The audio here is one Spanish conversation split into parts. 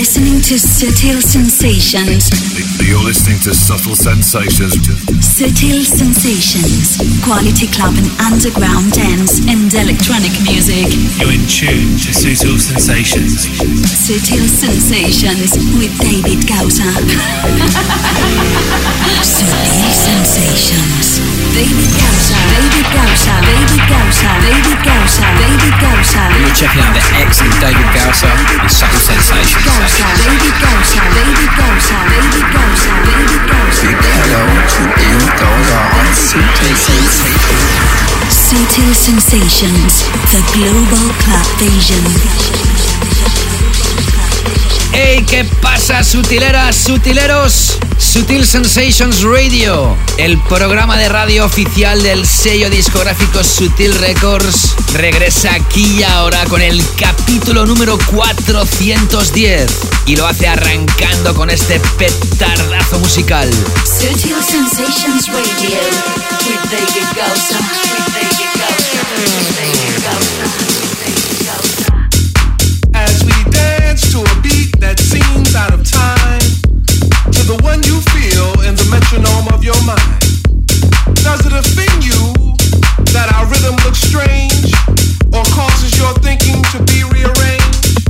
listening to Subtle Sensations. You're listening to Subtle Sensations. Subtle Sensations. Quality club and underground dance and electronic music. You're in tune to Subtle Sensations. Subtle Sensations with David Gausa. Subtle Sensations. David Gausa. David Gausa. David Gausa. David Gausa. David Gausa. You're checking out the excellent David Gausa and Subtle Sensations. Gausa. David Gausa. David Gausa. David Gausa. David Gausa. Hello to David Gausa on Subtle Sensations. Subtle Sensations. The Global Club Vision. ¡Hey! ¿Qué pasa, sutileras, sutileros? Sutil Sensations Radio, el programa de radio oficial del sello discográfico Sutil Records, regresa aquí y ahora con el capítulo número 410 y lo hace arrancando con este petardazo musical. Sutil Sensations Radio that seems out of time, to the one you feel in the metronome of your mind. Does it offend you that our rhythm looks strange or causes your thinking to be rearranged?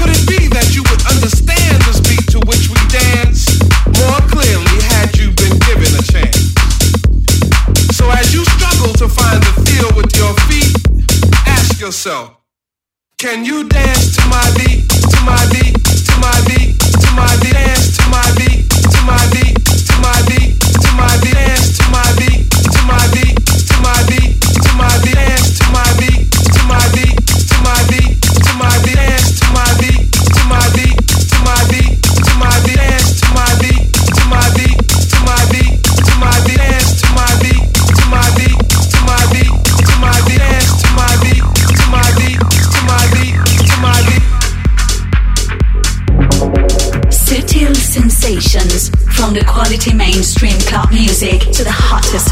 Could it be that you would understand beat to which we dance more clearly had you been given a chance? So as you struggle to find the feel with your feet, ask yourself, can you dance to my beat, to my beat, my beat, Sensations. From the quality mainstream club music to the hottest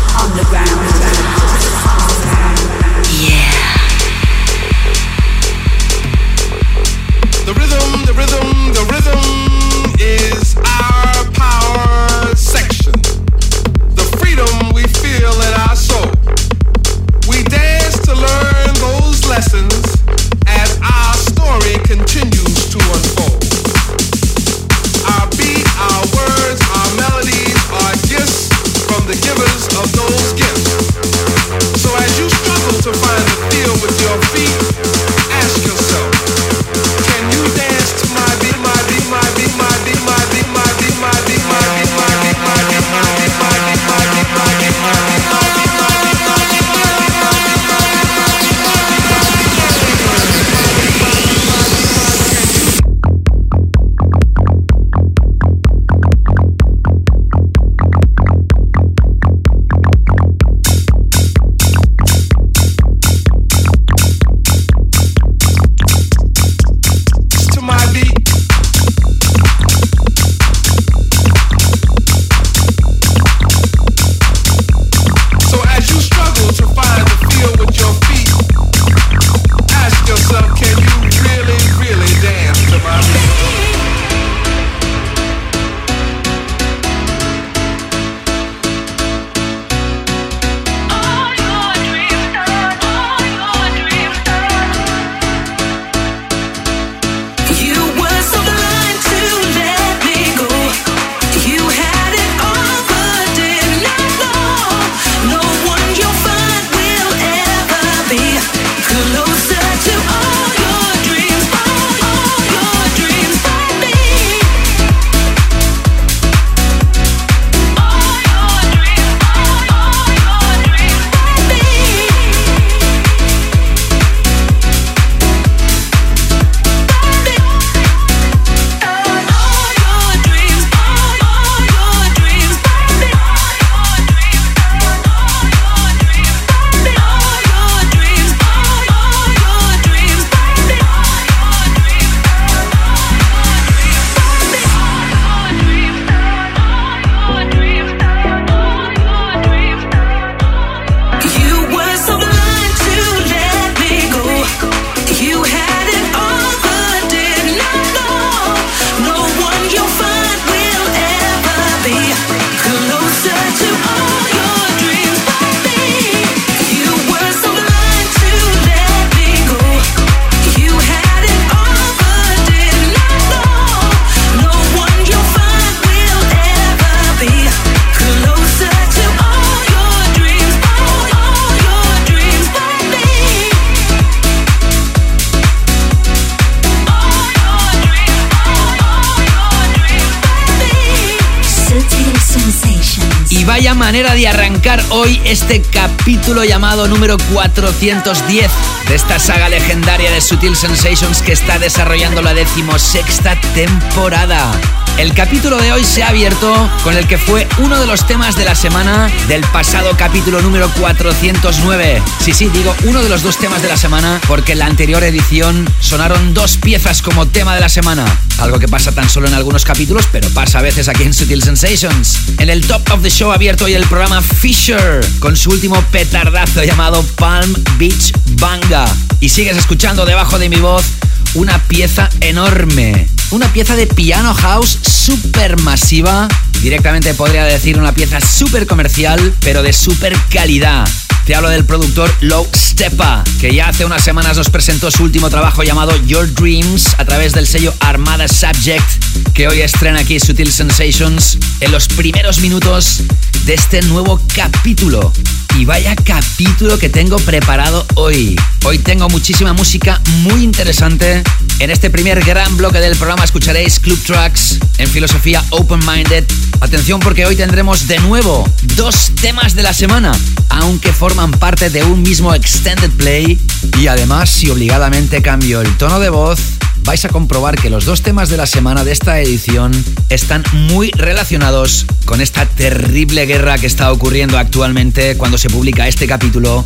manera de arrancar hoy este capítulo llamado número 410 de esta saga legendaria de Sutil Sensations que está desarrollando la decimosexta temporada. El capítulo de hoy se ha abierto con el que fue uno de los temas de la semana del pasado capítulo número 409. Sí, sí, digo uno de los dos temas de la semana porque en la anterior edición sonaron dos piezas como tema de la semana. Algo que pasa tan solo en algunos capítulos, pero pasa a veces aquí en Sutil Sensations. En el top of the show abierto hoy el programa Fisher con su último petardazo llamado Palm Beach Banga. Y sigues escuchando debajo de mi voz una pieza enorme. Una pieza de piano house súper masiva. Directamente podría decir una pieza súper comercial, pero de súper calidad. Te hablo del productor Low Stepa, que ya hace unas semanas nos presentó su último trabajo llamado Your Dreams a través del sello Armada Subject, que hoy estrena aquí Sutil Sensations en los primeros minutos de este nuevo capítulo. Y vaya capítulo que tengo preparado hoy. Hoy tengo muchísima música muy interesante. En este primer gran bloque del programa escucharéis Club Tracks en filosofía Open Minded. Atención porque hoy tendremos de nuevo dos temas de la semana, aunque forman parte de un mismo extended play. Y además, si obligadamente cambio el tono de voz, vais a comprobar que los dos temas de la semana de esta edición están muy relacionados con esta terrible guerra que está ocurriendo actualmente cuando se publica este capítulo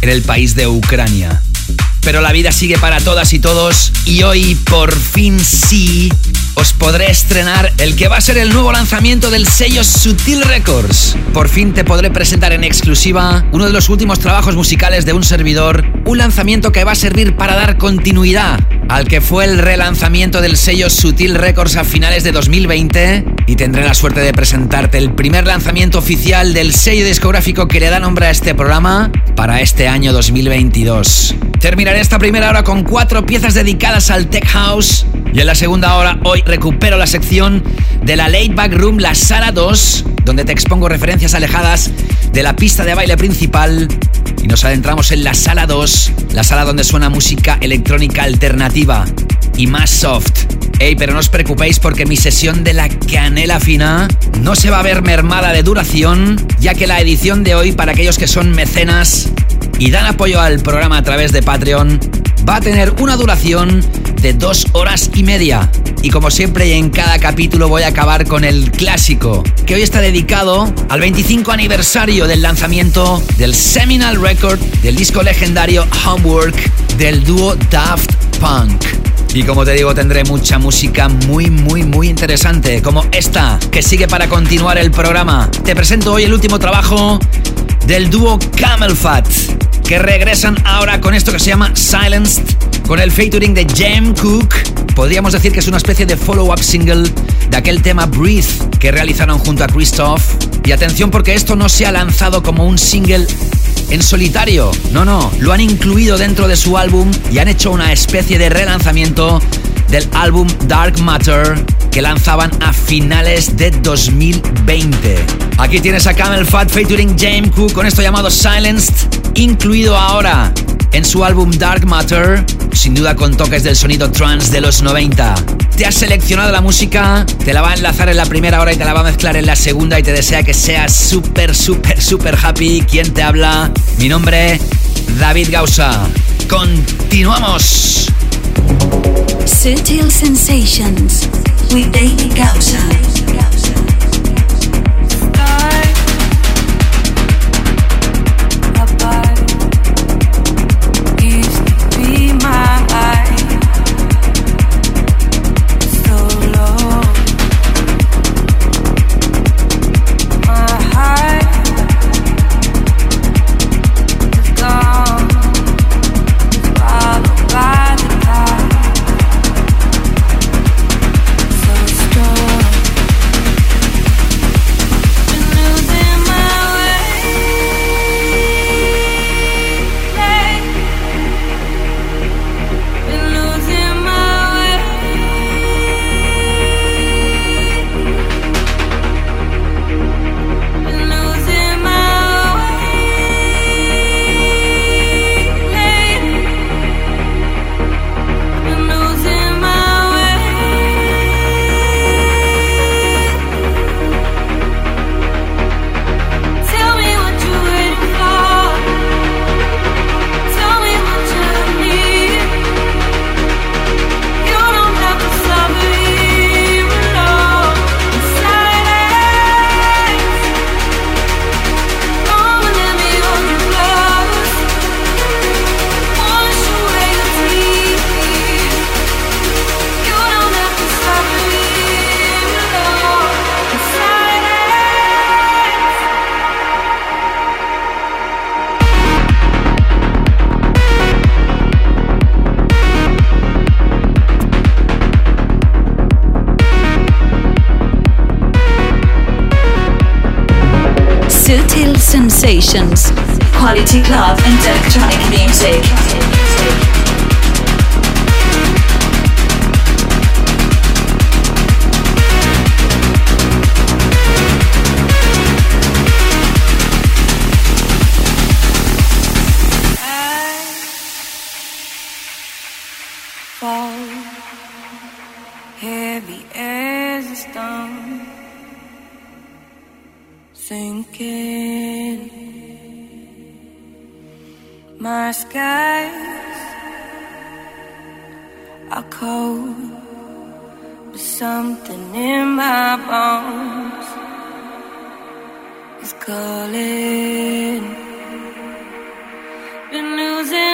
en el país de Ucrania. Pero la vida sigue para todas y todos y hoy por fin sí os podré estrenar el que va a ser el nuevo lanzamiento del sello Sutil Records. Por fin te podré presentar en exclusiva uno de los últimos trabajos musicales de un servidor, un lanzamiento que va a servir para dar continuidad al que fue el relanzamiento del sello Sutil Records a finales de 2020 y tendré la suerte de presentarte el primer lanzamiento oficial del sello discográfico que le da nombre a este programa para este año 2022. Terminaré esta primera hora con cuatro piezas dedicadas al Tech House y en la segunda hora hoy recupero la sección de la Late Back Room, la sala 2, donde te expongo referencias alejadas de la pista de baile principal y nos adentramos en la sala 2, la sala donde suena música electrónica alternativa y más soft. Ey, pero no os preocupéis porque mi sesión de la canela fina no se va a ver mermada de duración, ya que la edición de hoy, para aquellos que son mecenas y dan apoyo al programa a través de Patreon, va a tener una duración de dos horas y media. Y como siempre y en cada capítulo voy a acabar con el clásico, que hoy está dedicado al 25 aniversario del lanzamiento del seminal record del disco legendario Homework del dúo Daft Punk. Y como te digo, tendré mucha música muy, muy, muy interesante, como esta, que sigue para continuar el programa. Te presento hoy el último trabajo del dúo Camel Fat, que regresan ahora con esto que se llama Silenced, con el featuring de Jam Cook. Podríamos decir que es una especie de follow-up single de aquel tema Breathe que realizaron junto a Christoph. Y atención porque esto no se ha lanzado como un single en solitario. No, no, lo han incluido dentro de su álbum y han hecho una especie de relanzamiento del álbum Dark Matter que lanzaban a finales de 2020. Aquí tienes a Camel Fat featuring James Cook con esto llamado Silenced, incluido ahora en su álbum Dark Matter, sin duda con toques del sonido trance de los 90. Te has seleccionado la música, te la va a enlazar en la primera hora y te la va a mezclar en la segunda y te desea que seas súper, súper, súper happy. ¿Quién te habla? Mi nombre, David Gausa. Continuamos. Sutil Sensations with David Gausa. in my bones is calling. Been losing.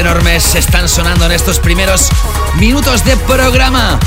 enormes están sonando en estos primeros minutos de programa.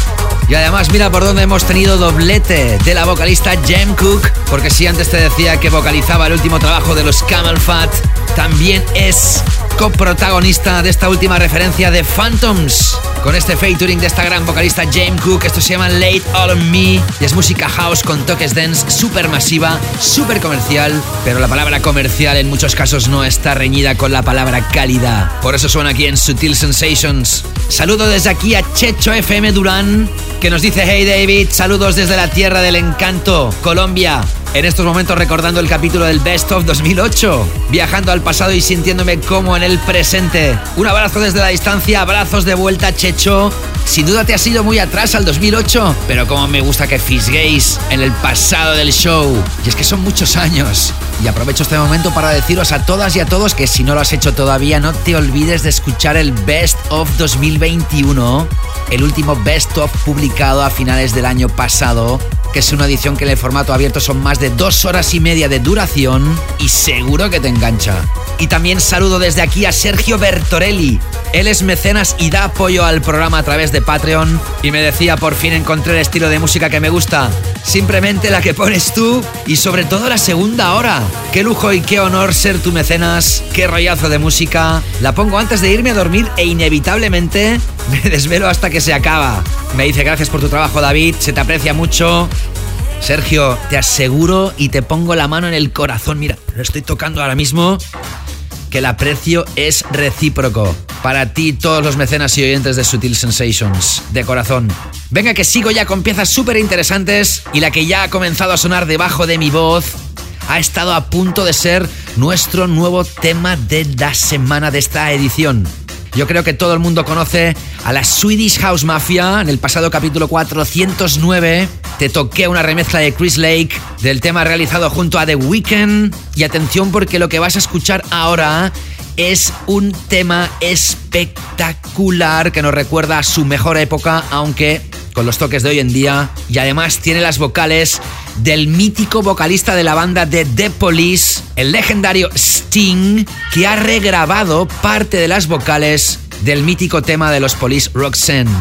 Y además mira por dónde hemos tenido doblete de la vocalista Jem Cook, porque si antes te decía que vocalizaba el último trabajo de los Camel Fat, también es coprotagonista de esta última referencia de Phantoms. Con este featuring de esta gran vocalista James Cook, esto se llama Late All on Me y es música house con toques dance súper masiva, súper comercial, pero la palabra comercial en muchos casos no está reñida con la palabra cálida. Por eso suena aquí en Sutil Sensations. Saludo desde aquí a Checho FM Durán, que nos dice Hey David, saludos desde la tierra del encanto, Colombia en estos momentos recordando el capítulo del Best of 2008, viajando al pasado y sintiéndome como en el presente. Un abrazo desde la distancia, abrazos de vuelta, Checho. Sin duda te has ido muy atrás al 2008, pero como me gusta que fisguéis en el pasado del show. Y es que son muchos años. Y aprovecho este momento para deciros a todas y a todos que si no lo has hecho todavía, no te olvides de escuchar el Best of 2021, el último Best of publicado a finales del año pasado que es una edición que en el formato abierto son más de dos horas y media de duración y seguro que te engancha. Y también saludo desde aquí a Sergio Bertorelli. Él es mecenas y da apoyo al programa a través de Patreon y me decía por fin encontré el estilo de música que me gusta. Simplemente la que pones tú y sobre todo la segunda hora. Qué lujo y qué honor ser tu mecenas, qué rollazo de música. La pongo antes de irme a dormir e inevitablemente me desvelo hasta que se acaba. Me dice gracias por tu trabajo David, se te aprecia mucho. Sergio, te aseguro y te pongo la mano en el corazón, mira, lo estoy tocando ahora mismo, que el aprecio es recíproco. Para ti, todos los mecenas y oyentes de Sutil Sensations, de corazón. Venga que sigo ya con piezas súper interesantes y la que ya ha comenzado a sonar debajo de mi voz ha estado a punto de ser nuestro nuevo tema de la semana de esta edición. Yo creo que todo el mundo conoce a la Swedish House Mafia. En el pasado capítulo 409 te toqué una remezcla de Chris Lake del tema realizado junto a The Weeknd. Y atención porque lo que vas a escuchar ahora es un tema espectacular que nos recuerda a su mejor época, aunque con los toques de hoy en día. Y además tiene las vocales del mítico vocalista de la banda de The Police, el legendario Sting, que ha regrabado parte de las vocales del mítico tema de los Police Roxanne.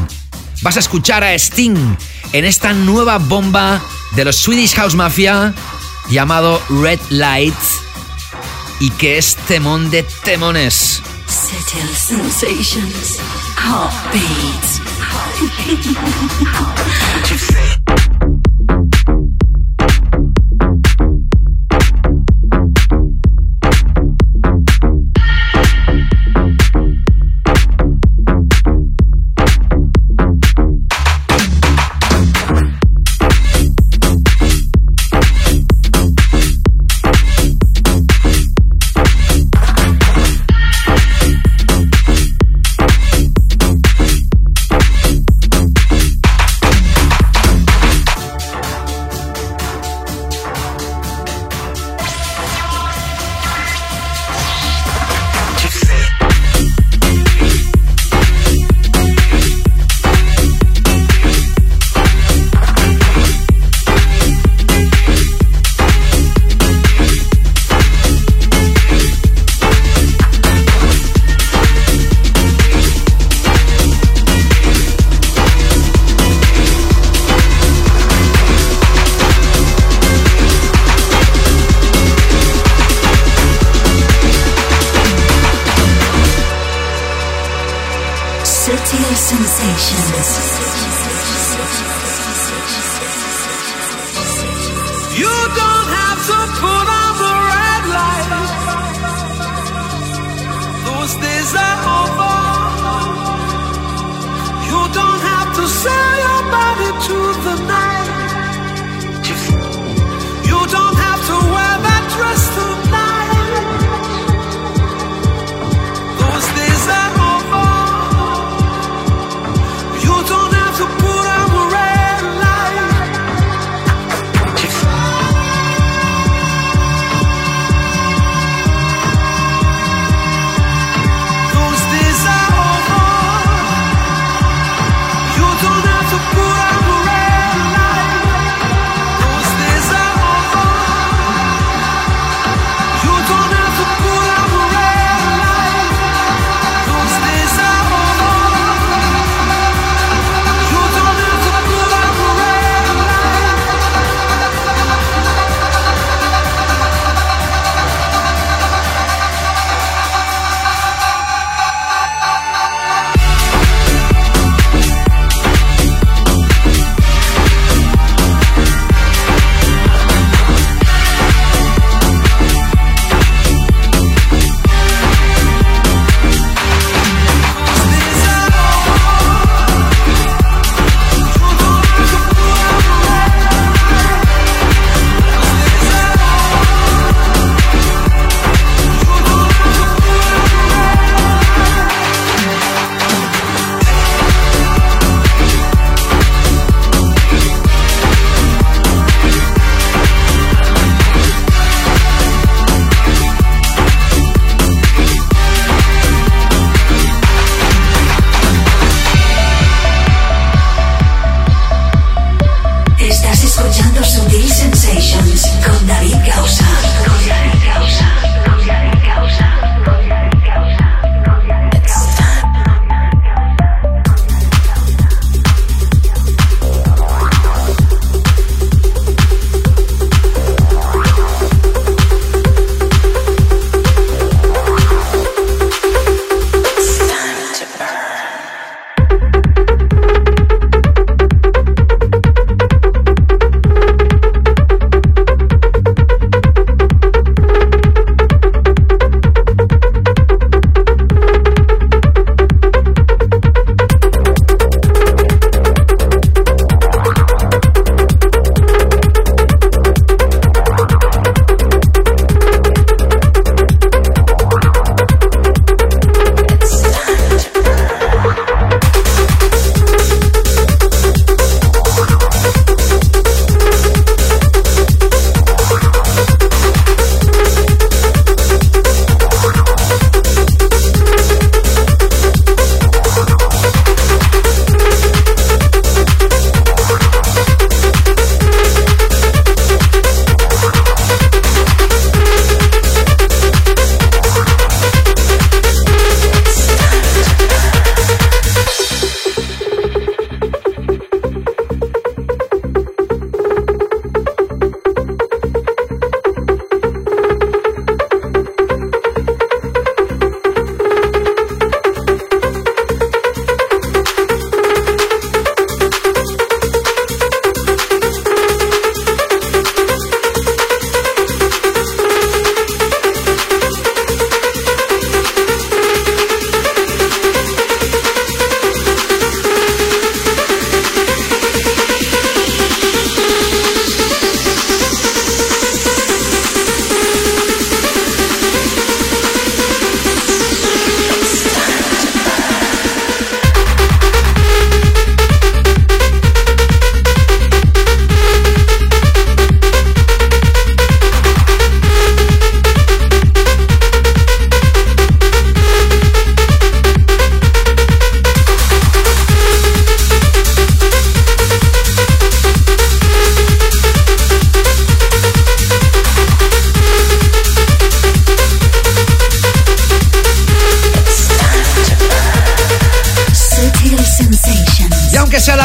Vas a escuchar a Sting en esta nueva bomba de los Swedish House Mafia llamado Red Light y que es temón de temones.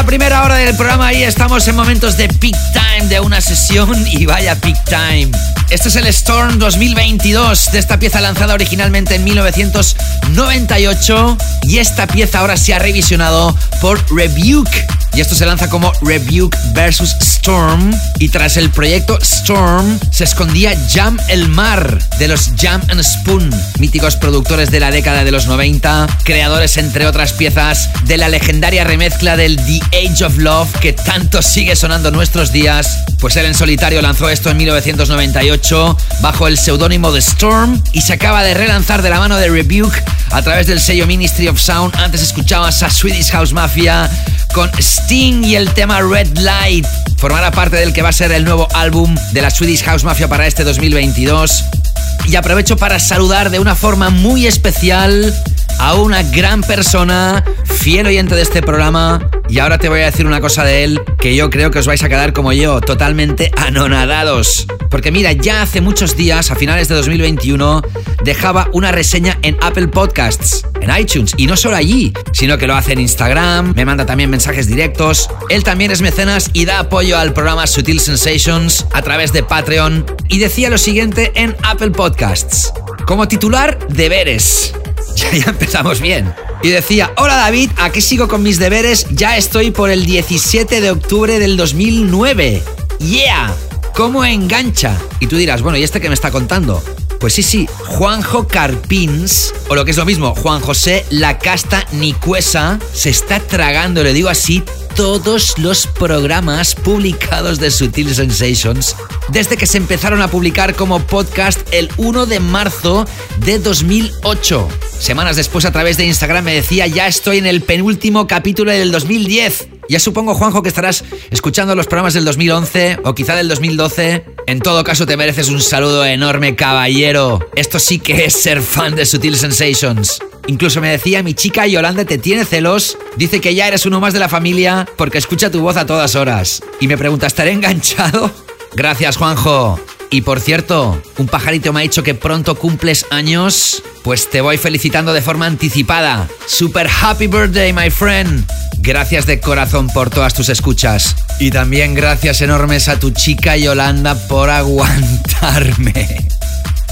primera hora del programa y estamos en momentos de peak time de una sesión y vaya peak time. Este es el Storm 2022 de esta pieza lanzada originalmente en 1998 y esta pieza ahora se ha revisionado por Rebuke y esto se lanza como Rebuke versus Storm. Y tras el proyecto Storm se escondía Jam El Mar de los Jam and Spoon, míticos productores de la década de los 90, creadores entre otras piezas de la legendaria remezcla del The Age of Love que tanto sigue sonando nuestros días, pues él en solitario lanzó esto en 1998 bajo el seudónimo de Storm y se acaba de relanzar de la mano de Rebuke a través del sello Ministry of Sound. Antes escuchabas a Swedish House Mafia con Sting y el tema Red Light. Formará parte del que va a ser el nuevo álbum de la Swedish House Mafia para este 2022. Y aprovecho para saludar de una forma muy especial a una gran persona, fiel oyente de este programa. Y ahora te voy a decir una cosa de él que yo creo que os vais a quedar como yo, totalmente anonadados. Porque mira, ya hace muchos días, a finales de 2021, dejaba una reseña en Apple Podcasts, en iTunes. Y no solo allí, sino que lo hace en Instagram, me manda también mensajes directos. Él también es mecenas y da apoyo al programa Sutil Sensations a través de Patreon. Y decía lo siguiente en Apple Podcasts. Como titular, deberes. Ya, empezamos bien. Y decía, hola David, aquí sigo con mis deberes, ya estoy por el 17 de octubre del 2009. Yeah, ¿cómo engancha? Y tú dirás, bueno, ¿y este qué me está contando? Pues sí, sí, Juanjo Carpins, o lo que es lo mismo, Juan José La Casta Nicuesa, se está tragando, le digo así, todos los programas publicados de Sutil Sensations desde que se empezaron a publicar como podcast el 1 de marzo de 2008. Semanas después a través de Instagram me decía ya estoy en el penúltimo capítulo del 2010. Ya supongo, Juanjo, que estarás escuchando los programas del 2011 o quizá del 2012. En todo caso, te mereces un saludo enorme, caballero. Esto sí que es ser fan de Sutil Sensations. Incluso me decía, mi chica Yolanda te tiene celos, dice que ya eres uno más de la familia porque escucha tu voz a todas horas. Y me pregunta, ¿estaré enganchado? Gracias, Juanjo. Y por cierto, un pajarito me ha dicho que pronto cumples años. Pues te voy felicitando de forma anticipada. Super happy birthday, my friend. Gracias de corazón por todas tus escuchas. Y también gracias enormes a tu chica Yolanda por aguantarme.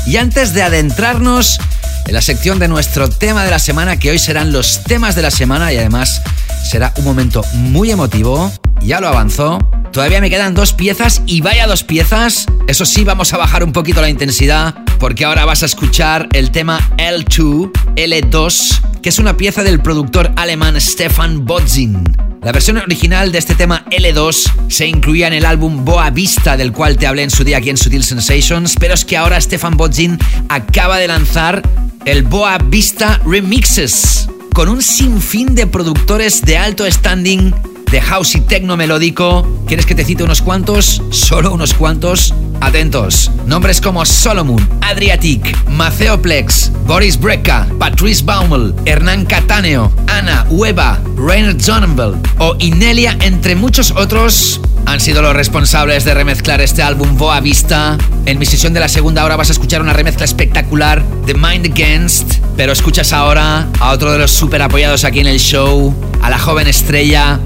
Y antes de adentrarnos en la sección de nuestro tema de la semana, que hoy serán los temas de la semana y además será un momento muy emotivo, ya lo avanzó. Todavía me quedan dos piezas y vaya dos piezas. Eso sí, vamos a bajar un poquito la intensidad porque ahora vas a escuchar el tema L2, L2, que es una pieza del productor alemán Stefan Bodzin. La versión original de este tema L2 se incluía en el álbum Boa Vista, del cual te hablé en su día aquí en Sutil Sensations, pero es que ahora Stefan Bodzin acaba de lanzar el Boa Vista Remixes, con un sinfín de productores de alto standing de house y techno melódico. ¿Quieres que te cite unos cuantos? Solo unos cuantos. Atentos. Nombres como Solomon, Adriatic, Maceoplex, Boris Breka, Patrice Baumel, Hernán Cataneo, Ana Ueva, Rainer Zonenbel o Inelia, entre muchos otros, han sido los responsables de remezclar este álbum Boa Vista. En mi sesión de la segunda hora vas a escuchar una remezcla espectacular de Mind Against, pero escuchas ahora a otro de los super apoyados aquí en el show, a la joven estrella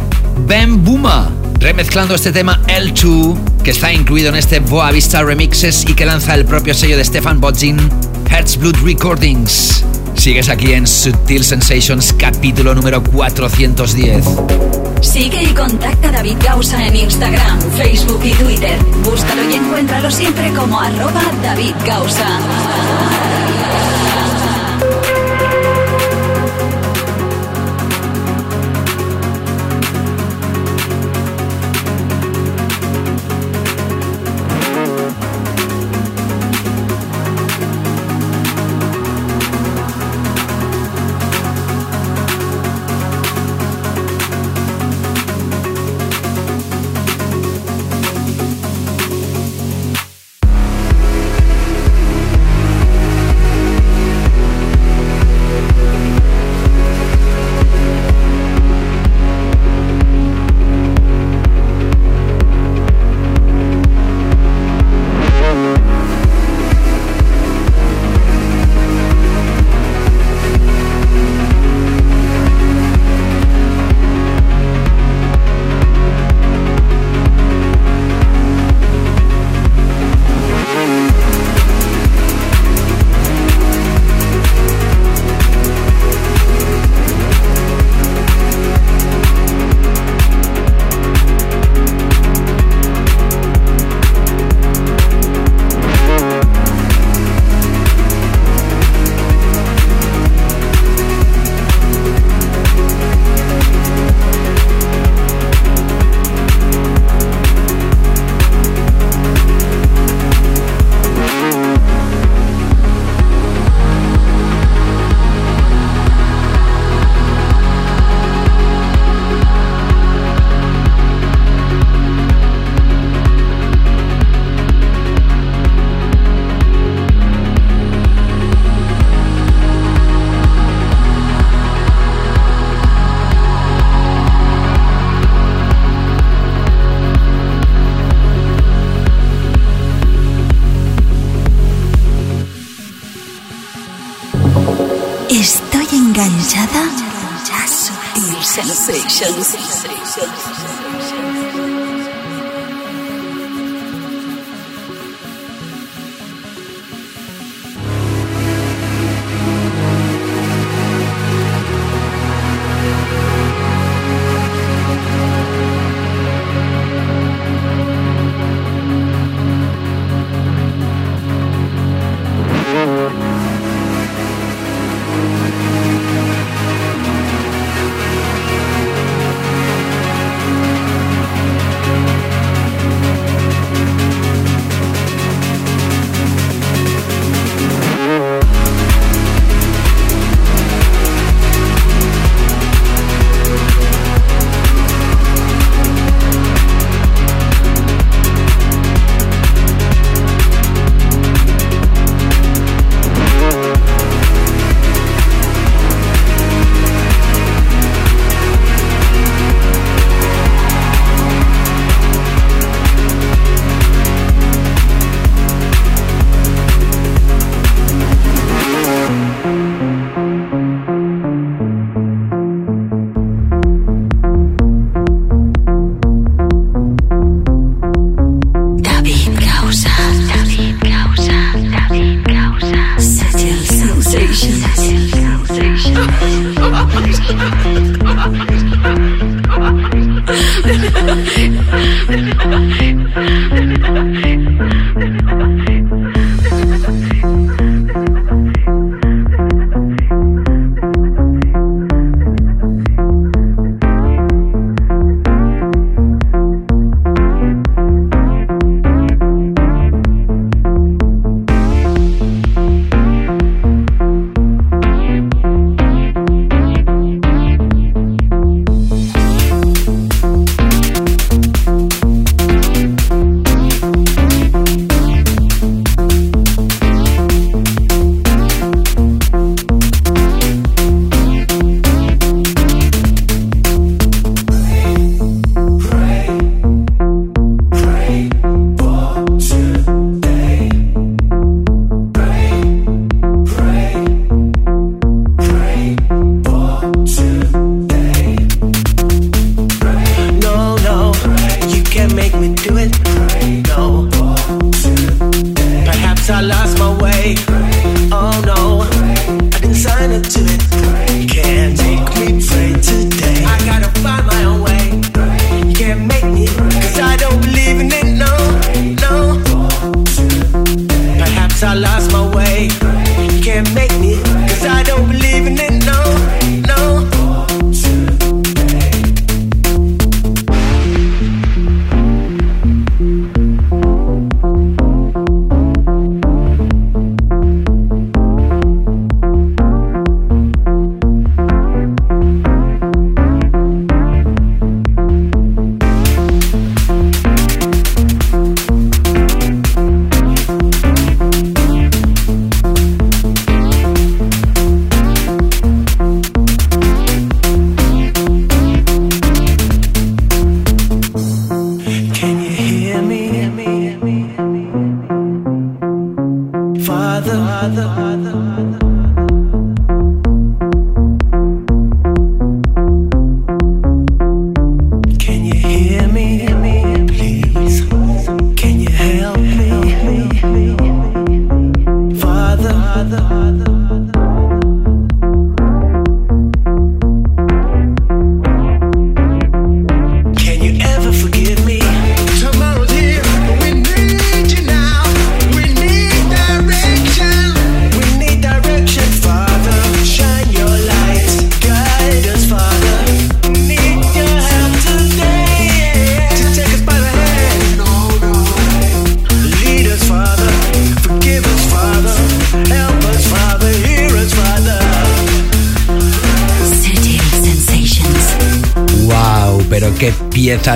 Ben Buma, remezclando este tema L2, que está incluido en este Boa Vista Remixes y que lanza el propio sello de Stefan Bodzin, Herzblut Recordings. Sigues aquí en Sutil Sensations, capítulo número 410. Sigue y contacta a David Gausa en Instagram, Facebook y Twitter. Búscalo y encuéntralo siempre como arroba David Gausa.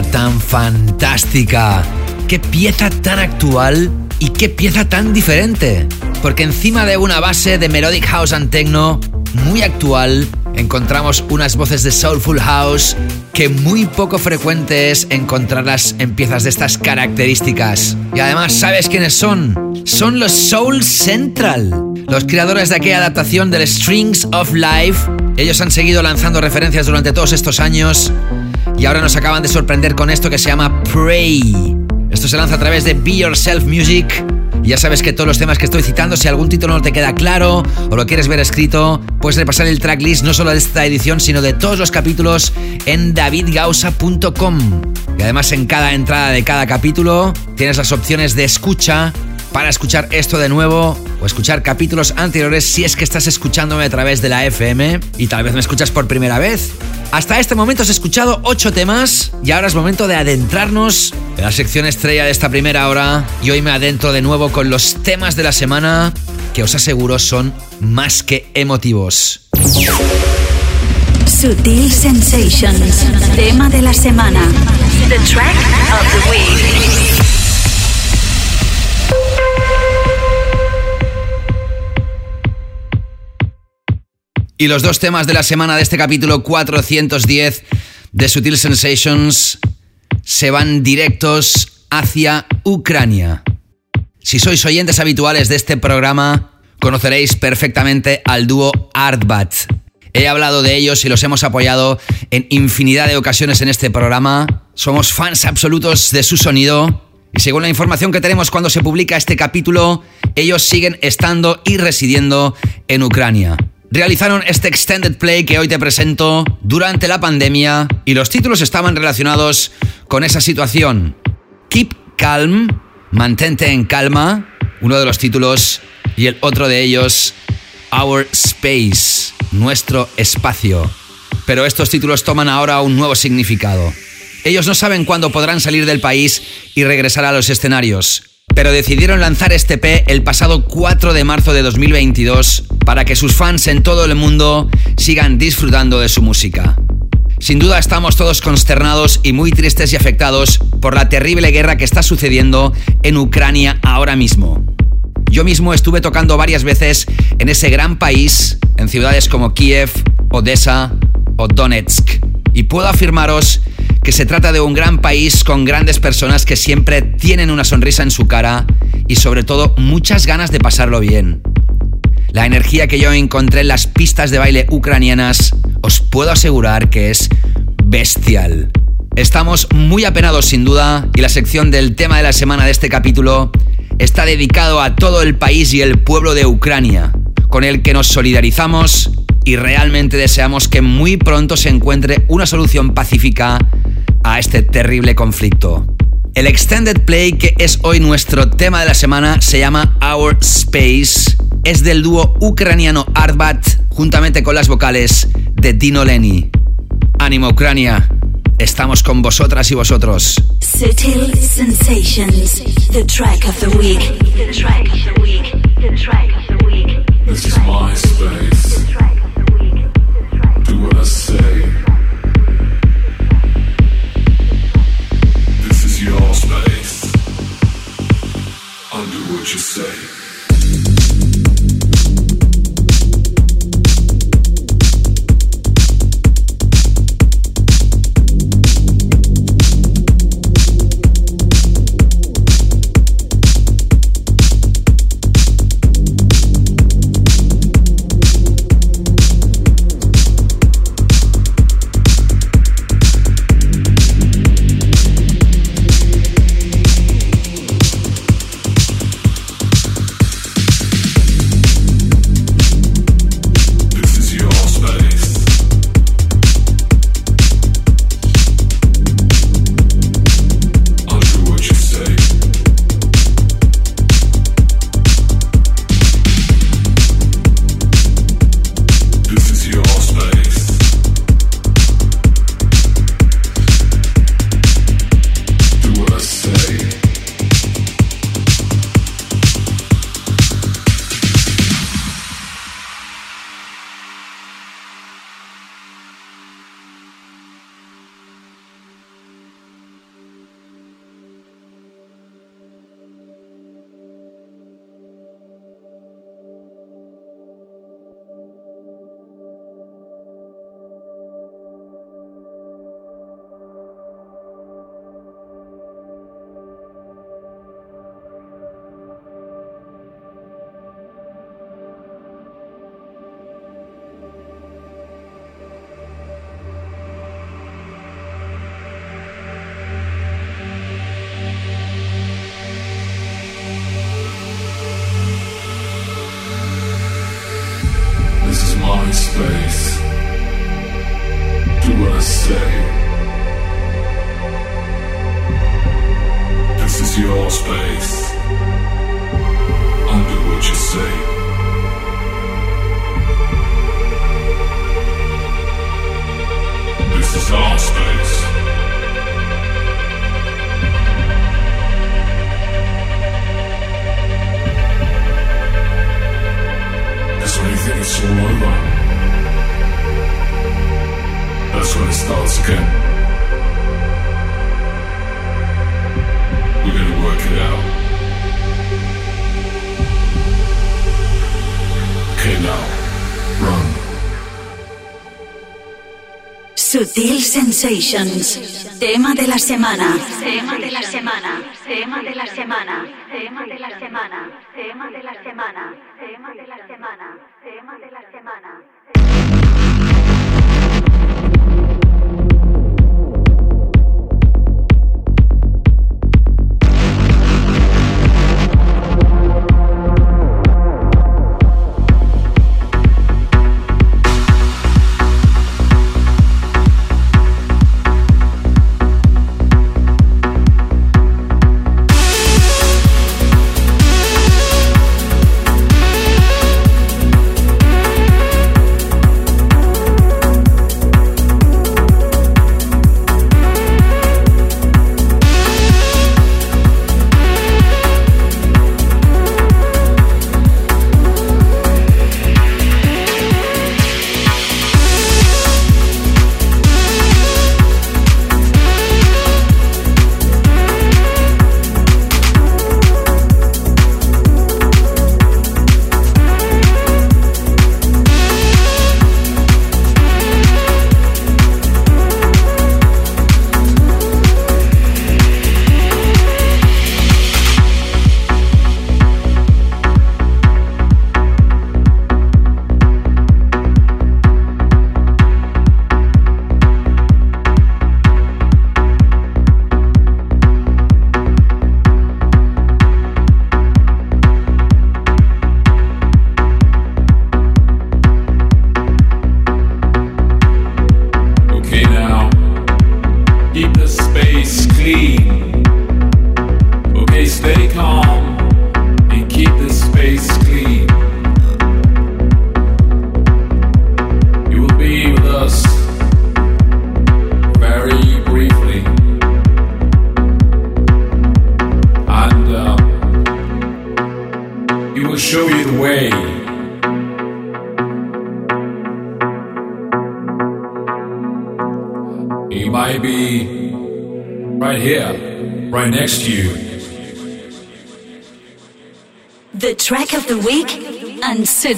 Tan fantástica, qué pieza tan actual y qué pieza tan diferente. Porque encima de una base de Melodic House and Techno muy actual, encontramos unas voces de Soulful House que muy poco frecuente es encontrarlas en piezas de estas características. Y además, ¿sabes quiénes son? Son los Soul Central, los creadores de aquella adaptación del Strings of Life. Ellos han seguido lanzando referencias durante todos estos años y ahora nos acaban de sorprender con esto que se llama Pray. Esto se lanza a través de Be Yourself Music ya sabes que todos los temas que estoy citando, si algún título no te queda claro o lo quieres ver escrito, puedes repasar el tracklist no solo de esta edición, sino de todos los capítulos en davidgausa.com. Y además en cada entrada de cada capítulo tienes las opciones de escucha para escuchar esto de nuevo o escuchar capítulos anteriores si es que estás escuchándome a través de la FM y tal vez me escuchas por primera vez. Hasta este momento has escuchado 8 temas y ahora es momento de adentrarnos en la sección estrella de esta primera hora y hoy me adentro de nuevo con los temas de la semana que os aseguro son más que emotivos. Sutil Sensations, tema de la semana. The track of the week. Y los dos temas de la semana de este capítulo 410 de Sutil Sensations se van directos hacia Ucrania. Si sois oyentes habituales de este programa, conoceréis perfectamente al dúo Artbat. He hablado de ellos y los hemos apoyado en infinidad de ocasiones en este programa. Somos fans absolutos de su sonido. Y según la información que tenemos cuando se publica este capítulo, ellos siguen estando y residiendo en Ucrania realizaron este extended play que hoy te presento durante la pandemia y los títulos estaban relacionados con esa situación. Keep Calm, mantente en calma, uno de los títulos, y el otro de ellos, Our Space, nuestro espacio. Pero estos títulos toman ahora un nuevo significado. Ellos no saben cuándo podrán salir del país y regresar a los escenarios pero decidieron lanzar este P el pasado 4 de marzo de 2022 para que sus fans en todo el mundo sigan disfrutando de su música. Sin duda estamos todos consternados y muy tristes y afectados por la terrible guerra que está sucediendo en Ucrania ahora mismo. Yo mismo estuve tocando varias veces en ese gran país, en ciudades como Kiev, Odessa o Donetsk, y puedo afirmaros que se trata de un gran país con grandes personas que siempre tienen una sonrisa en su cara y sobre todo muchas ganas de pasarlo bien. La energía que yo encontré en las pistas de baile ucranianas os puedo asegurar que es bestial. Estamos muy apenados sin duda y la sección del tema de la semana de este capítulo está dedicado a todo el país y el pueblo de Ucrania, con el que nos solidarizamos y realmente deseamos que muy pronto se encuentre una solución pacífica a este terrible conflicto. El Extended Play, que es hoy nuestro tema de la semana, se llama Our Space. Es del dúo ucraniano Artbat, juntamente con las vocales de Dino Lenny. Ánimo Ucrania, estamos con vosotras y vosotros. Sutil Sensations, the track of the week. The track of the week. The track of the week. This is my space. Do what I say. What you say. Your space. Undo what you say. This is our space. That's when you think it's all over. That's when it starts again. Sutil Sensations. Tema de la semana. Tema de la semana. Tema de la semana. Tema de la semana.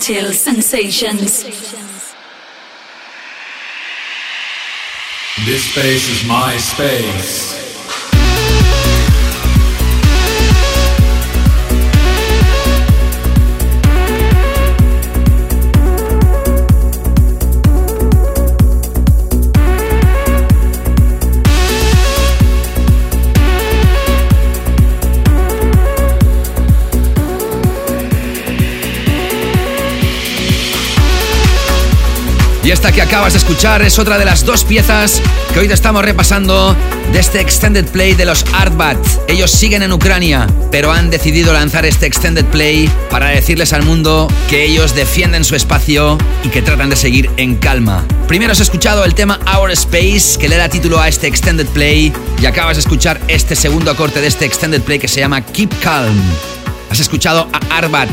Sutil Sensations. This space is my space. Esta que acabas de escuchar es otra de las dos piezas que hoy te estamos repasando de este extended play de los Artbat. Ellos siguen en Ucrania, pero han decidido lanzar este extended play para decirles al mundo que ellos defienden su espacio y que tratan de seguir en calma. Primero has escuchado el tema Our Space, que le da título a este extended play, y acabas de escuchar este segundo corte de este extended play que se llama Keep Calm. Has escuchado a Arbat,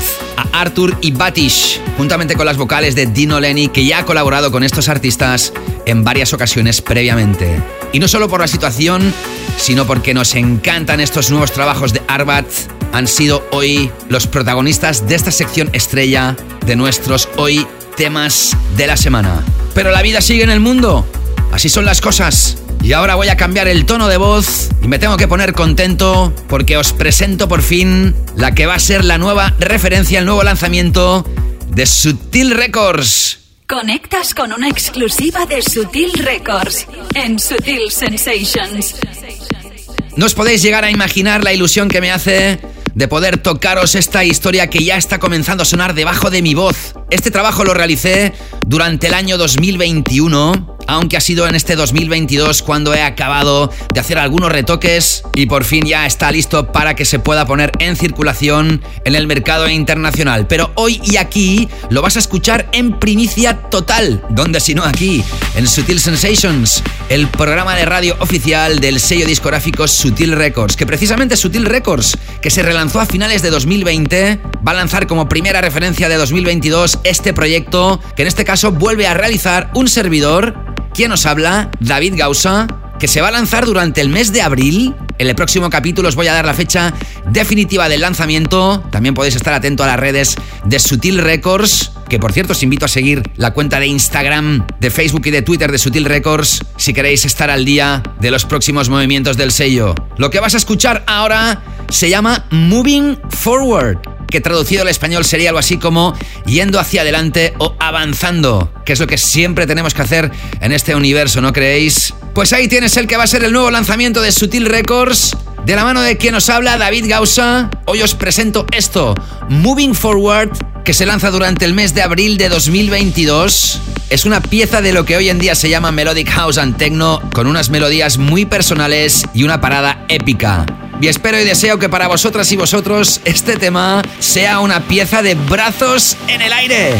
Arthur y Batish, juntamente con las vocales de Dino Lenny, que ya ha colaborado con estos artistas en varias ocasiones previamente. Y no solo por la situación, sino porque nos encantan estos nuevos trabajos de Arbat, han sido hoy los protagonistas de esta sección estrella de nuestros hoy temas de la semana. Pero la vida sigue en el mundo, así son las cosas. Y ahora voy a cambiar el tono de voz y me tengo que poner contento porque os presento por fin la que va a ser la nueva referencia, el nuevo lanzamiento de Sutil Records. Conectas con una exclusiva de Sutil Records en Sutil Sensations. No os podéis llegar a imaginar la ilusión que me hace de poder tocaros esta historia que ya está comenzando a sonar debajo de mi voz. Este trabajo lo realicé durante el año 2021 aunque ha sido en este 2022 cuando he acabado de hacer algunos retoques y por fin ya está listo para que se pueda poner en circulación en el mercado internacional. Pero hoy y aquí lo vas a escuchar en primicia total. ¿Dónde si no aquí? En Sutil Sensations, el programa de radio oficial del sello discográfico Sutil Records, que precisamente Sutil Records, que se relanzó a finales de 2020, va a lanzar como primera referencia de 2022 este proyecto que en este caso vuelve a realizar un servidor ¿Quién nos habla? David Gausa, que se va a lanzar durante el mes de abril. En el próximo capítulo os voy a dar la fecha definitiva del lanzamiento. También podéis estar atento a las redes de Sutil Records, que por cierto os invito a seguir la cuenta de Instagram, de Facebook y de Twitter de Sutil Records si queréis estar al día de los próximos movimientos del sello. Lo que vas a escuchar ahora se llama Moving Forward que traducido al español sería algo así como yendo hacia adelante o avanzando, que es lo que siempre tenemos que hacer en este universo, ¿no creéis? Pues ahí tienes el que va a ser el nuevo lanzamiento de Sutil Records. De la mano de quien nos habla, David Gausa, hoy os presento esto, Moving Forward, que se lanza durante el mes de abril de 2022. Es una pieza de lo que hoy en día se llama Melodic House and Techno, con unas melodías muy personales y una parada épica. Y espero y deseo que para vosotras y vosotros este tema sea una pieza de brazos en el aire.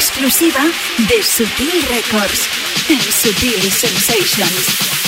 Exclusiva de Sutil Records en Sutil Sensations.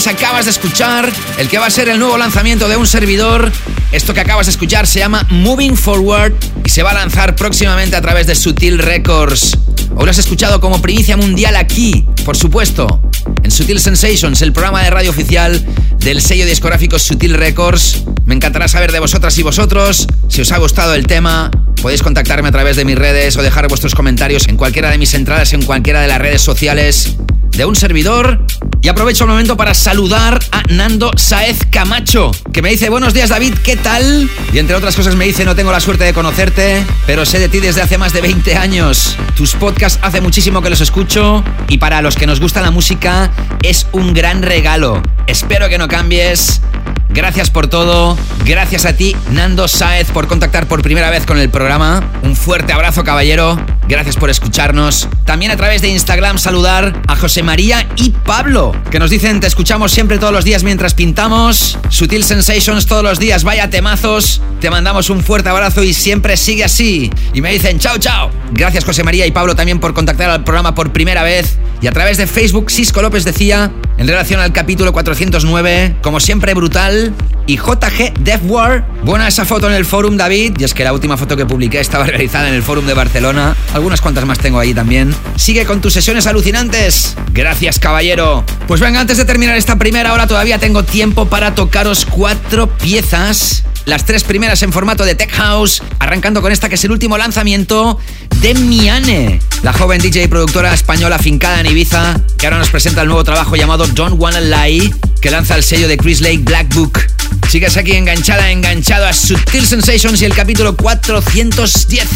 Pues así es, acabas de escuchar el que va a ser el nuevo lanzamiento de un servidor. Esto que acabas de escuchar se llama Moving Forward y se va a lanzar próximamente a través de Sutil Records. Hoy lo has escuchado como primicia mundial aquí, por supuesto, en Sutil Sensations, el programa de radio oficial del sello discográfico Sutil Records. Me encantará saber de vosotras y vosotros. Si os ha gustado el tema, podéis contactarme a través de mis redes o dejar vuestros comentarios en cualquiera de mis entradas en cualquiera de las redes sociales de un servidor. Y aprovecho el momento para saludar a Nando Saez Camacho, que me dice, buenos días David, ¿qué tal? Y entre otras cosas me dice, no tengo la suerte de conocerte, pero sé de ti desde hace más de 20 años. Tus podcasts hace muchísimo que los escucho y para los que nos gusta la música es un gran regalo. Espero que no cambies. Gracias por todo. Gracias a ti, Nando Saez, por contactar por primera vez con el programa. Un fuerte abrazo, caballero. Gracias por escucharnos. También a través de Instagram saludar a José María y Pablo, que nos dicen te escuchamos siempre todos los días mientras pintamos. Sutil Sensations todos los días, vaya temazos. Te mandamos un fuerte abrazo y siempre sigue así. Y me dicen chao, chao. Gracias José María y Pablo también por contactar al programa por primera vez. Y a través de Facebook, Cisco López decía, en relación al capítulo 409, como siempre brutal, y JG Death War. Buena esa foto en el forum, David. Y es que la última foto que publiqué estaba realizada en el forum de Barcelona. Algunas cuantas más tengo ahí también. Sigue con tus sesiones alucinantes. Gracias, caballero. Pues venga, antes de terminar esta primera hora, todavía tengo tiempo para tocaros cuatro piezas. Las tres primeras en formato de Tech House, arrancando con esta que es el último lanzamiento de Miane, la joven DJ y productora española fincada en Ibiza, que ahora nos presenta el nuevo trabajo llamado Don't Wanna Lie, que lanza el sello de Chris Lake Black Book. Sigues aquí enganchada, enganchado a Sutil Sensations y el capítulo 410,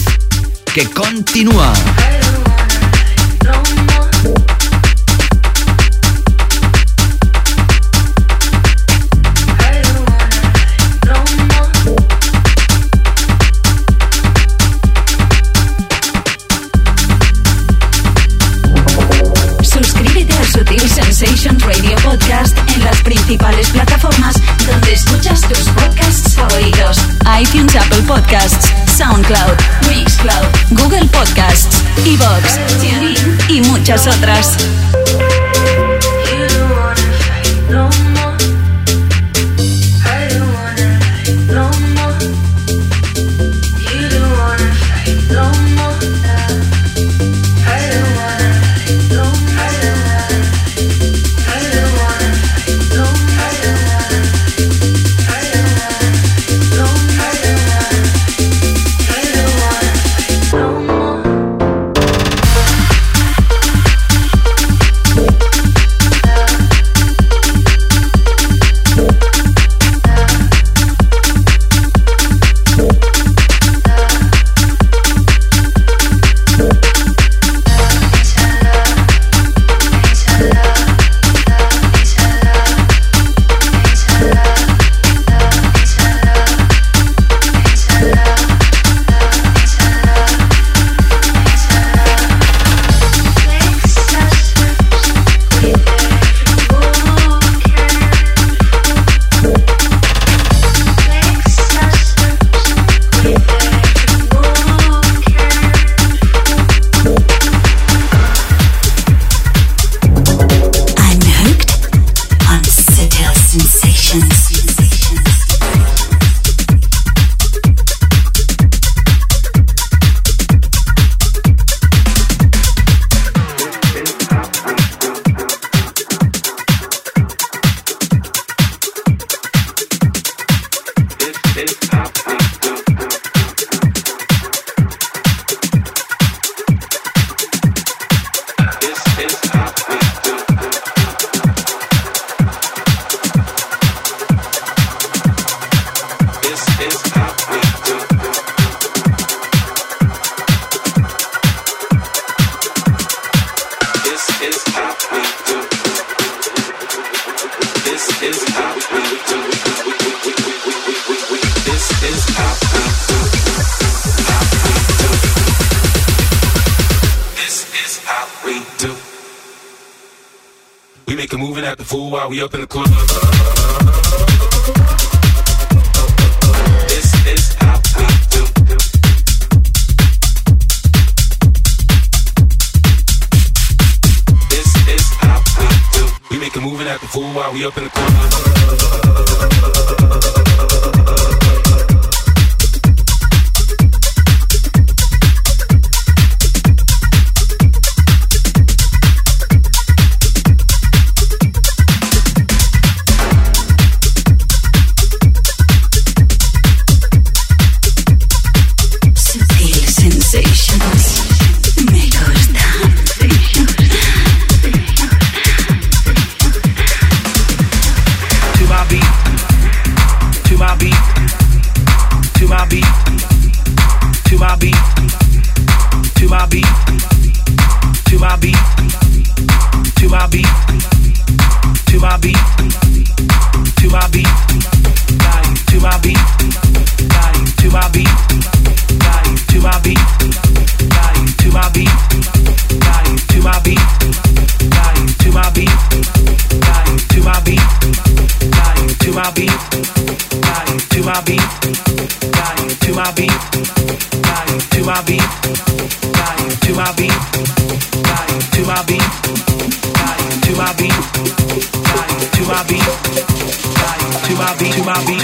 que continúa. Muchas otras.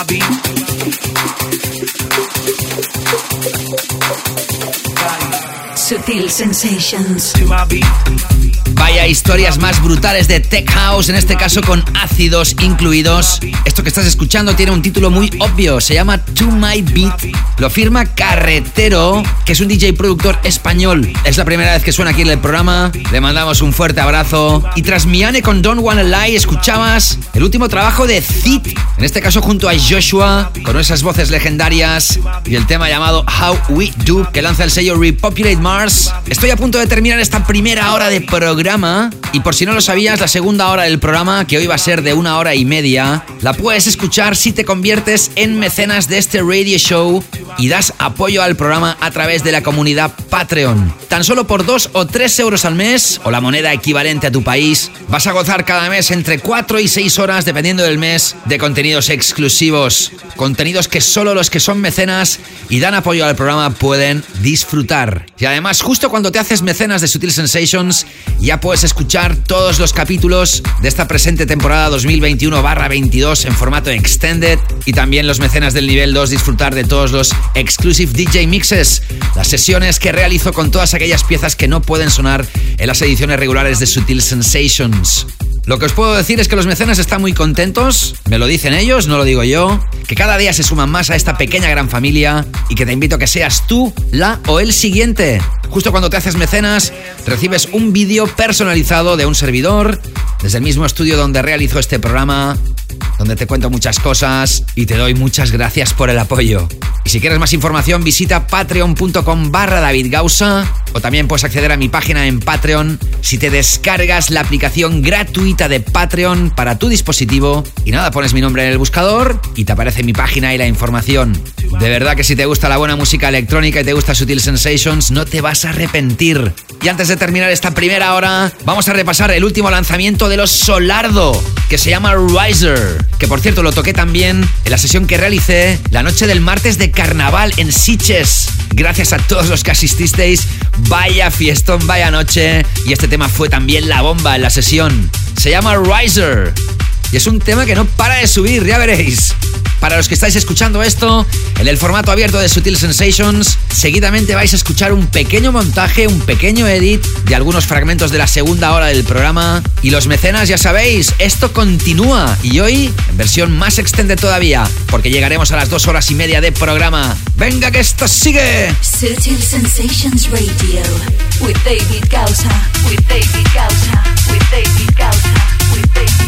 Robbie. Sutil sensations. To my beat. Vaya historias más brutales de Tech House, en este caso con ácidos incluidos. Esto que estás escuchando tiene un título muy obvio, se llama To My Beat. Lo firma Carretero, que es un DJ productor español. Es la primera vez que suena aquí en el programa. Le mandamos un fuerte abrazo. Y tras Miane con Don't Wanna Lie, escuchabas el último trabajo de Zit, en este caso junto a Joshua, con esas voces legendarias y el tema llamado How We Do, que lanza el sello Repopulate Mars. Estoy a punto de terminar esta primera hora de programa y por si no lo sabías, la segunda hora del programa, que hoy va a ser de una hora y media, la puedes escuchar si te conviertes en mecenas de este radio show y das apoyo al programa a través de la comunidad Patreon. Tan solo por 2 o 3 euros al mes, o la moneda equivalente a tu país, vas a gozar cada mes entre 4 y 6 horas, dependiendo del mes, de contenidos exclusivos. Contenidos que solo los que son mecenas y dan apoyo al programa pueden disfrutar. Y además, justo cuando te haces mecenas de Sutil Sensations, ya puedes escuchar todos los capítulos de esta presente temporada 2021-22 en formato extended y también los mecenas del nivel 2 disfrutar de todos los exclusive DJ mixes, las sesiones que realizo con todas aquellas piezas que no pueden sonar en las ediciones regulares de Sutil Sensations. Lo que os puedo decir es que los mecenas están muy contentos, me lo dicen ellos, no lo digo yo, que cada día se suman más a esta pequeña gran familia y que te invito a que seas tú, la o el siguiente. Justo cuando te haces mecenas, recibes un vídeo personalizado de un servidor desde el mismo estudio donde realizo este programa, donde te cuento muchas cosas y te doy muchas gracias por el apoyo. Y si quieres más información, visita patreon.com barra David o también puedes acceder a mi página en Patreon si te descargas la aplicación gratuita de Patreon para tu dispositivo y nada, pones mi nombre en el buscador y te aparece mi página y la información. De verdad que si te gusta la buena música electrónica y te gusta Sutil Sensations, no te vas a arrepentir. Y antes de terminar esta primera hora, vamos a repasar el último lanzamiento de los Solardo, que se llama Riser, que por cierto lo toqué también en la sesión que realicé la noche del martes de carnaval en Siches. Gracias a todos los que asististeis, vaya fiestón, vaya noche, y este tema fue también la bomba en la sesión. Se llama Riser. Y es un tema que no para de subir, ya veréis. Para los que estáis escuchando esto, en el formato abierto de Sutil Sensations, seguidamente vais a escuchar un pequeño montaje, un pequeño edit de algunos fragmentos de la segunda hora del programa. Y los mecenas, ya sabéis, esto continúa. Y hoy, en versión más extendida todavía, porque llegaremos a las dos horas y media de programa. ¡Venga que esto sigue! Sutil Sensations Radio with David Gausa, with David Gausa, with David Gausa, with David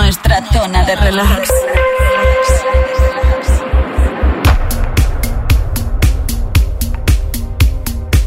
Nuestra zona de relax.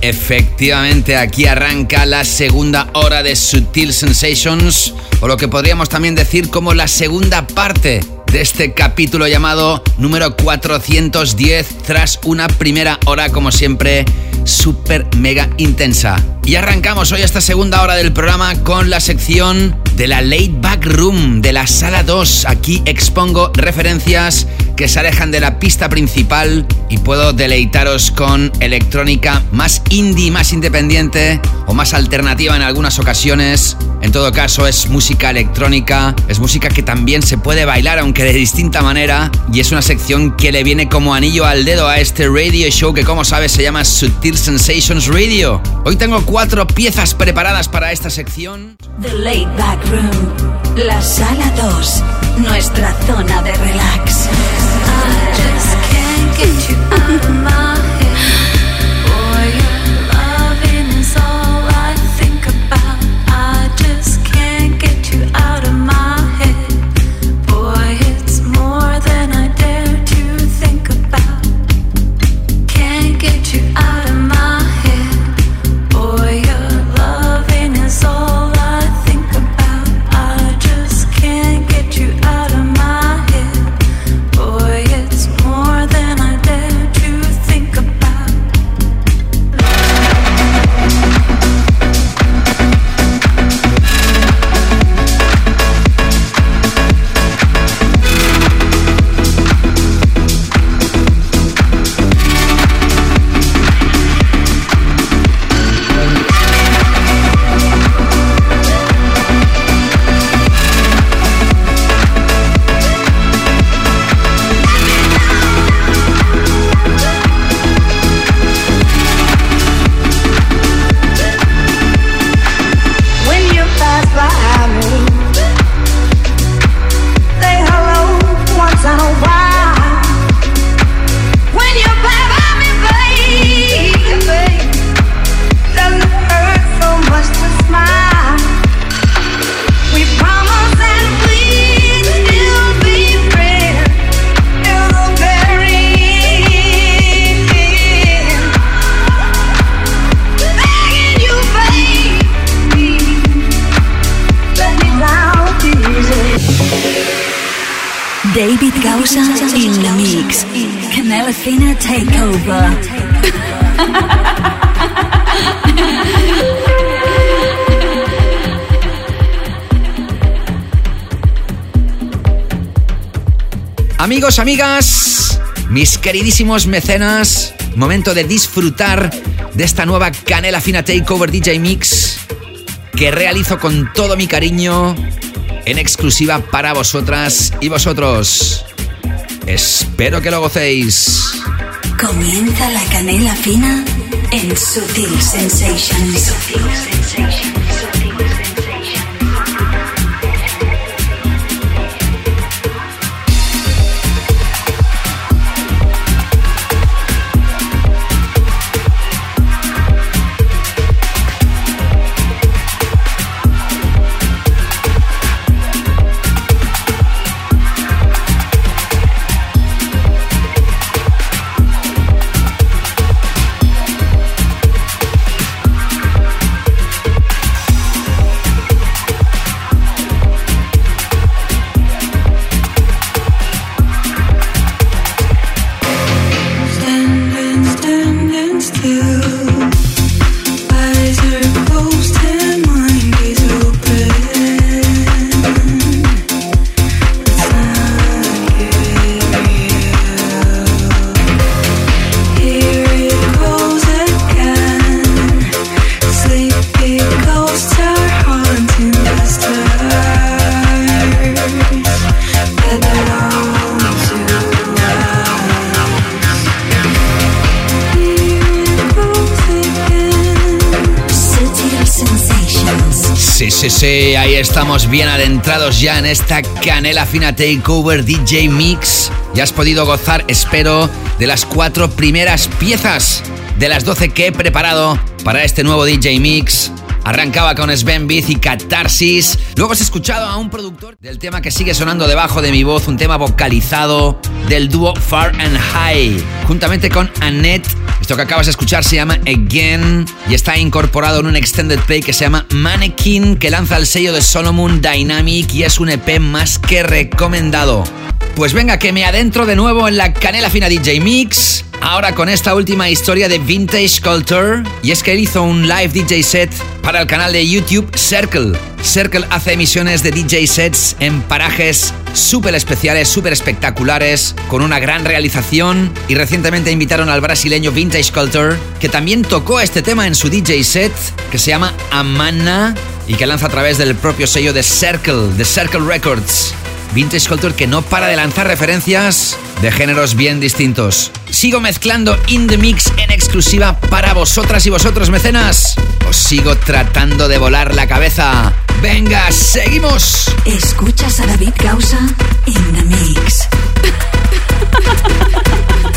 Efectivamente, aquí arranca la segunda hora de Sutil Sensations, o lo que podríamos también decir como la segunda parte de este capítulo llamado número 410 tras una primera hora como siempre súper mega intensa. Y arrancamos hoy esta segunda hora del programa con la sección de la Late Back Room de la sala 2. Aquí expongo referencias que se alejan de la pista principal y puedo deleitaros con electrónica más indie, más independiente o más alternativa en algunas ocasiones. En todo caso es música electrónica, es música que también se puede bailar aunque de distinta manera y es una sección que le viene como anillo al dedo a este radio show que como sabes se llama Sutil Sensations Radio. Hoy tengo cuatro piezas preparadas para esta sección. The Late Back Room, la sala 2, nuestra zona de relax. I just can't get you out of my Amigas, mis queridísimos mecenas, momento de disfrutar de esta nueva Canela Fina Takeover DJ Mix que realizo con todo mi cariño en exclusiva para vosotras y vosotros. Espero que lo gocéis. Comienza la canela fina en Sutil Sensations. Standing estamos bien adentrados ya en esta Canela Fina Takeover DJ Mix. Ya has podido gozar, espero, de las cuatro primeras piezas de las 12 que he preparado para este nuevo DJ Mix. Arrancaba con Sven Biz y Catarsis. Luego has escuchado a un productor del tema que sigue sonando debajo de mi voz, un tema vocalizado del dúo Far and High, juntamente con Annette Esto que acabas de escuchar se llama Again y está incorporado en un extended play que se llama Mannequin que lanza el sello de Solomon Dynamic y es un EP más que recomendado. Pues venga, que me adentro de nuevo en la Canela Fina DJ Mix. Ahora con esta última historia de Vintage Culture. Y es que él hizo un live DJ set para el canal de YouTube Circle. Circle hace emisiones de DJ sets en parajes súper especiales, súper espectaculares, con una gran realización. Y recientemente invitaron al brasileño Vintage Culture, que también tocó este tema en su DJ set, que se llama Amana y que lanza a través del propio sello de Circle, de Circle Records. Vintage Culture que no para de lanzar referencias de géneros bien distintos. Sigo mezclando In The Mix en exclusiva para vosotras y vosotros, mecenas. Os sigo tratando de volar la cabeza. Venga, seguimos. Escuchas a David Gausa in the mix.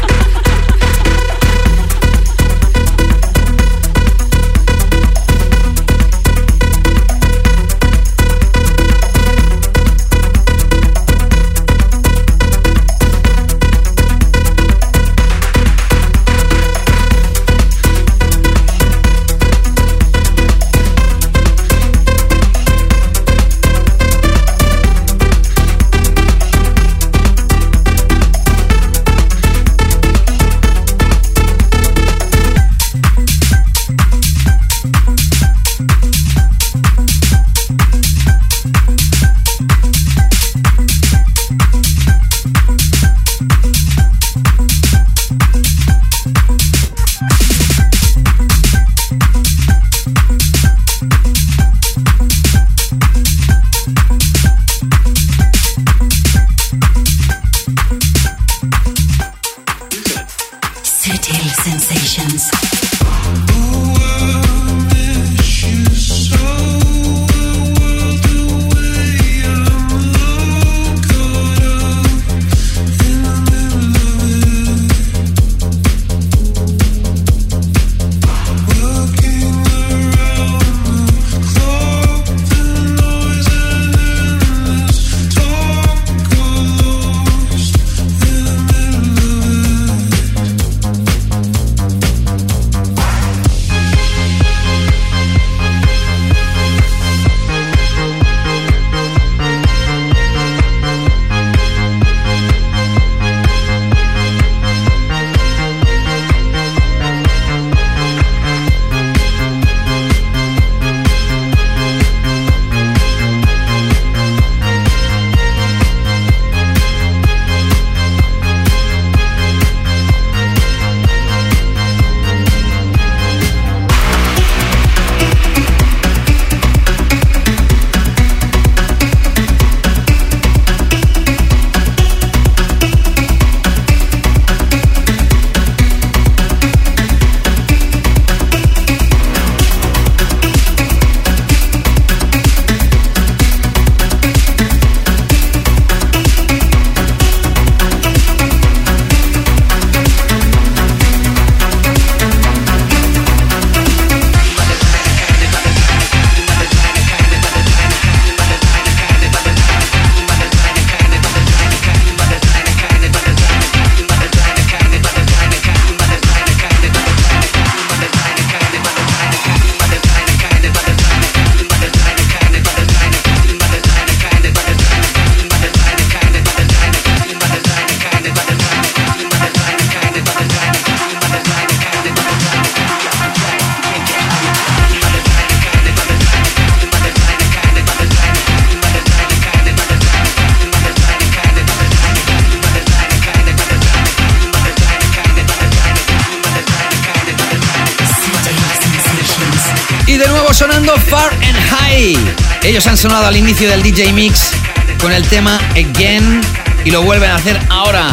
Ellos han sonado al inicio del DJ Mix con el tema Again y lo vuelven a hacer ahora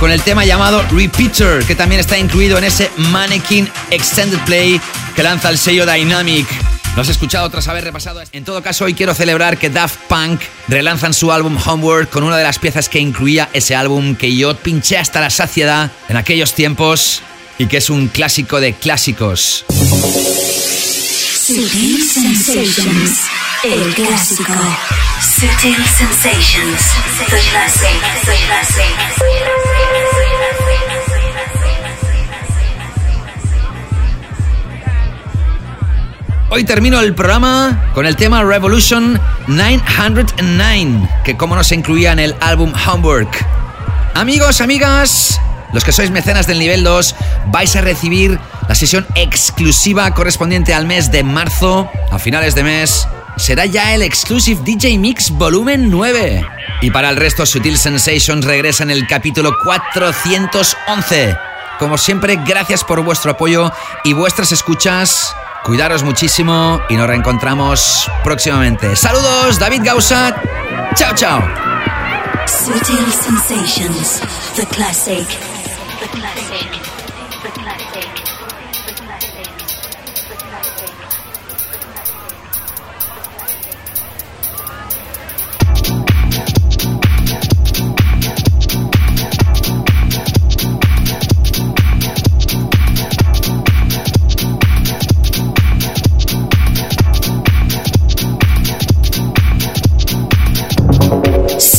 con el tema llamado Repeater, que también está incluido en ese Mannequin Extended Play que lanza el sello Dynamic. ¿Lo has escuchado tras haber repasado? En todo caso, hoy quiero celebrar que Daft Punk relanzan su álbum Homework con una de las piezas que incluía ese álbum que yo pinché hasta la saciedad en aquellos tiempos y que es un clásico de clásicos. El clásico. Sutil Sensations. Hoy termino el programa con el tema Revolution 909, que como no se incluía en el álbum Homework. Amigos, amigas, los que sois mecenas del nivel 2, vais a recibir la sesión exclusiva correspondiente al mes de marzo, a finales de mes, Será ya el Exclusive DJ Mix Volumen 9. Y para el resto, Sutil Sensations regresa en el capítulo 411. Como siempre, gracias por vuestro apoyo y vuestras escuchas. Cuidaros muchísimo y nos reencontramos próximamente. Saludos, David Gausa. Chao, chao. Sutil Sensations, the classic. The classic.